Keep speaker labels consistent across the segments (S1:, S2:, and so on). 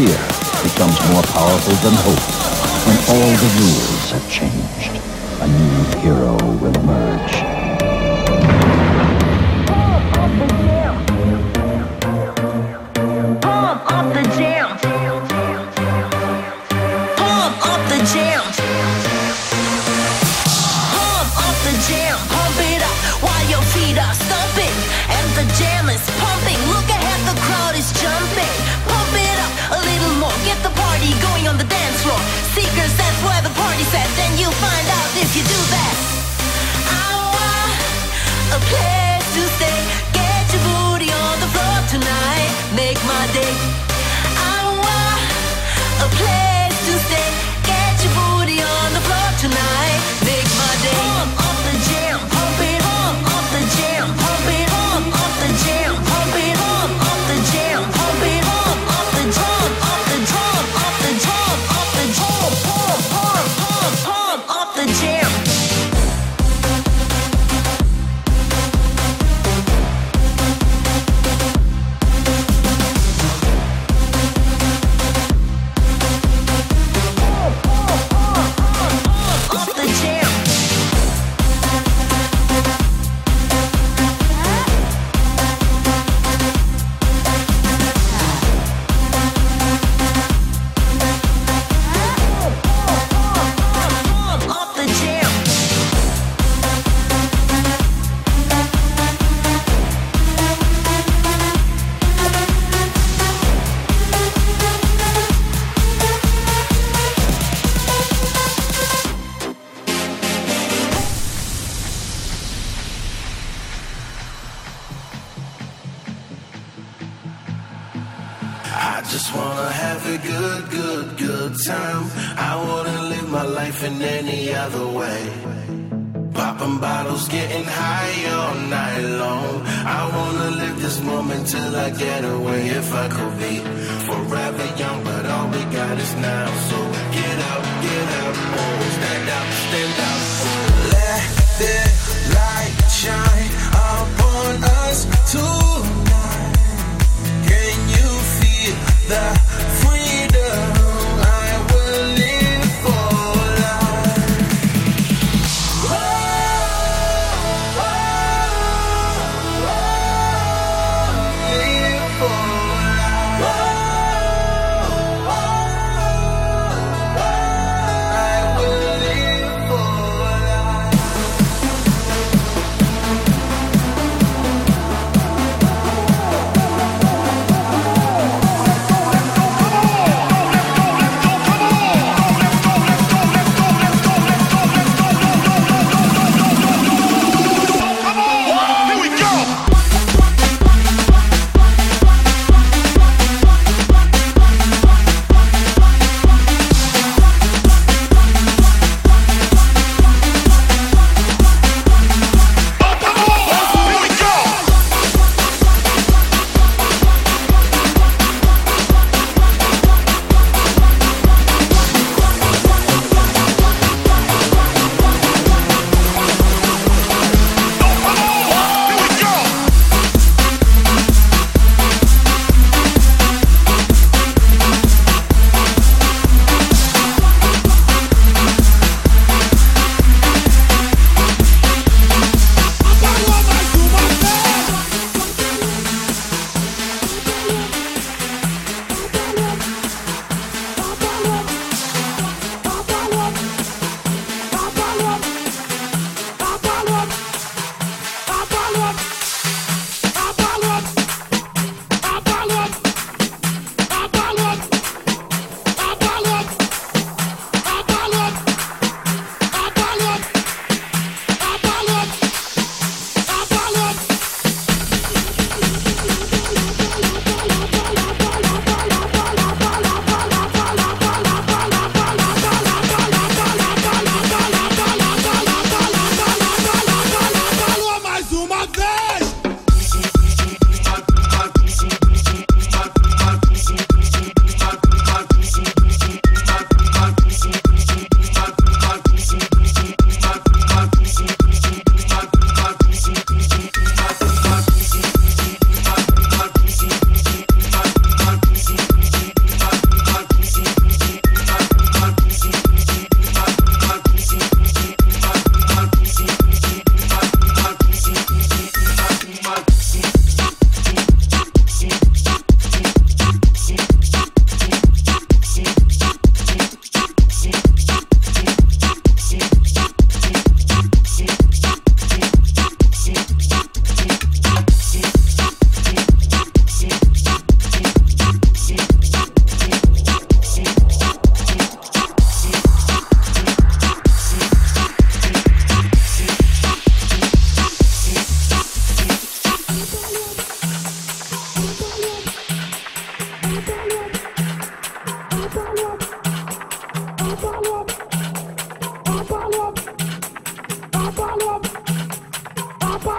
S1: fear becomes more powerful than hope. When all the rules have changed, a new hero will emerge.
S2: Make my day.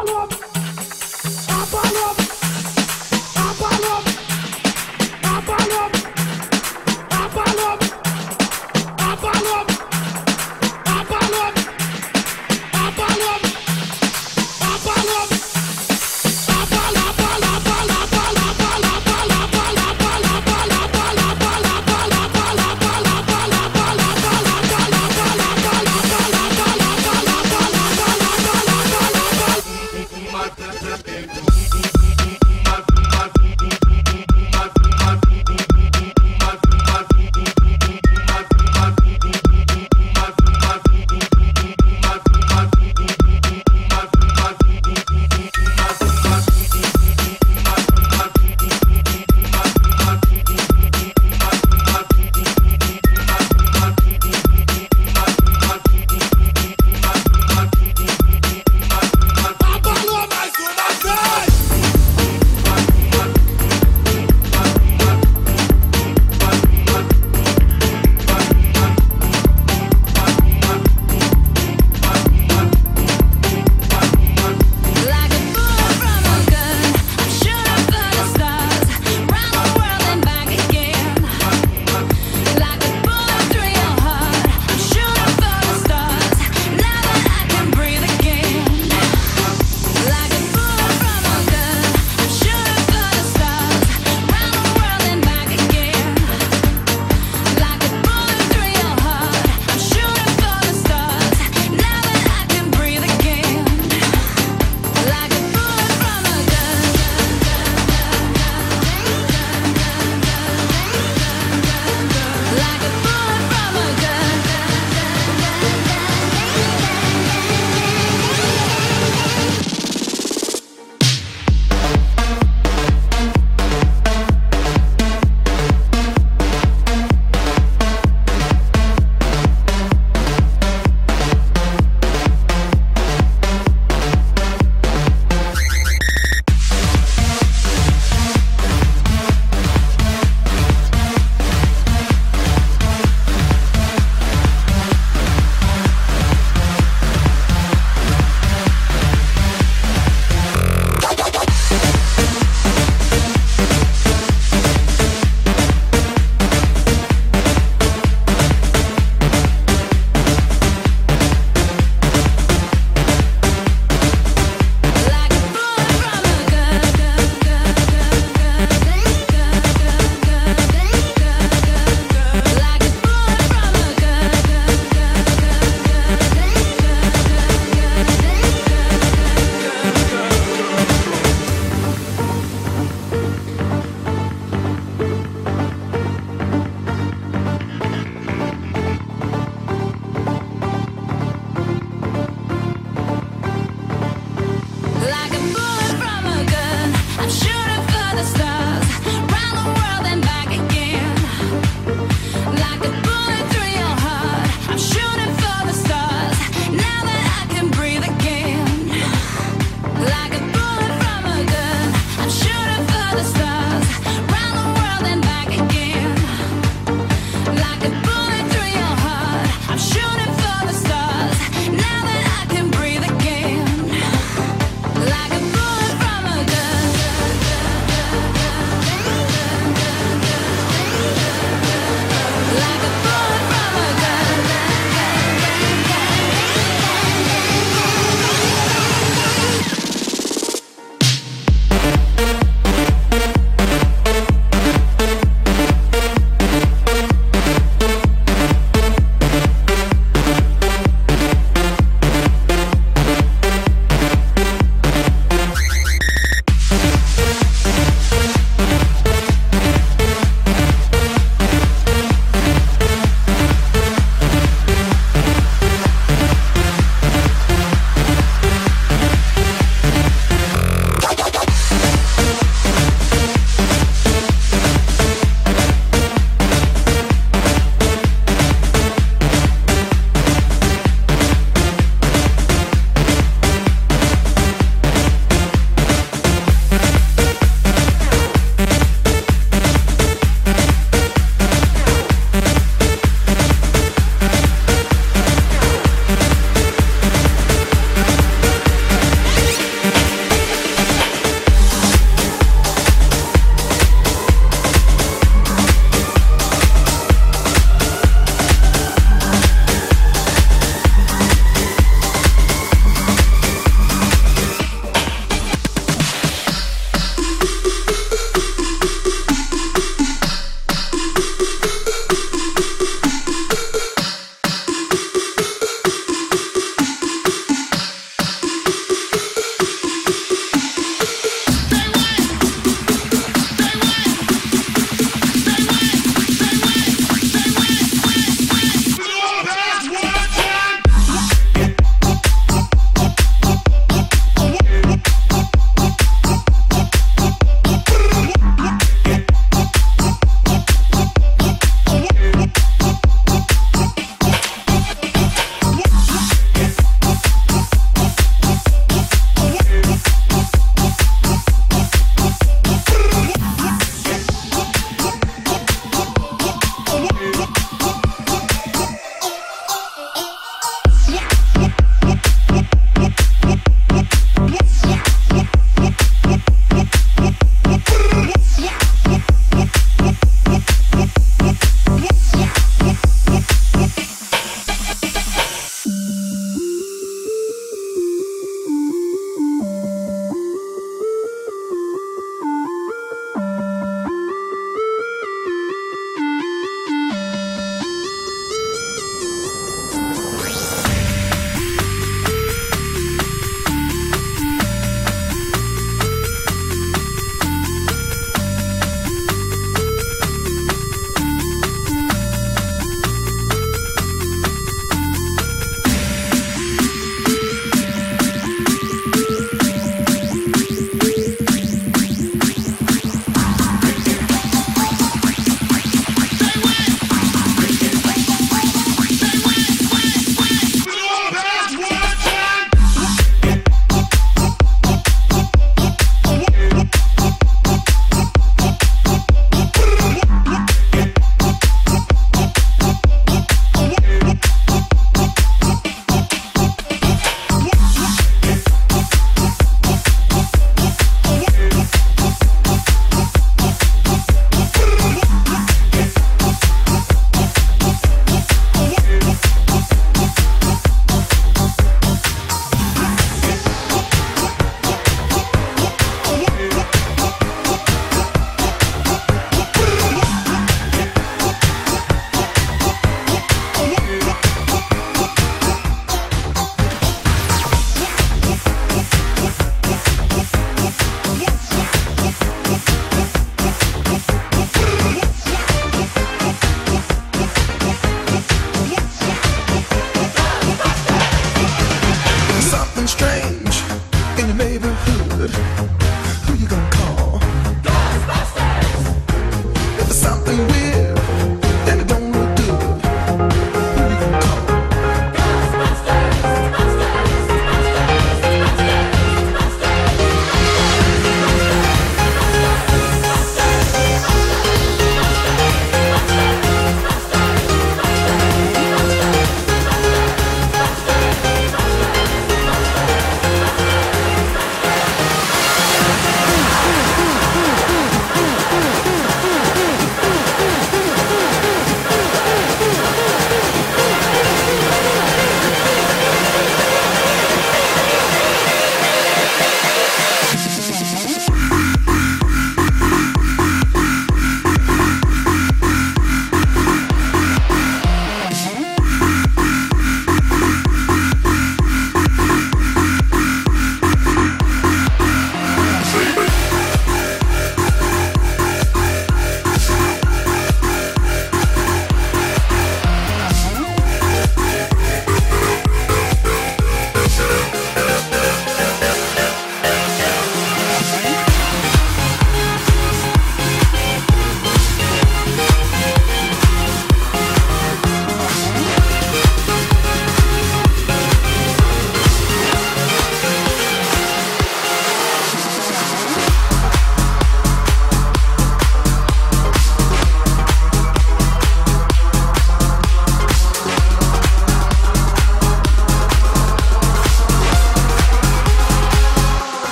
S2: Apollo! up.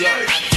S3: Yeah.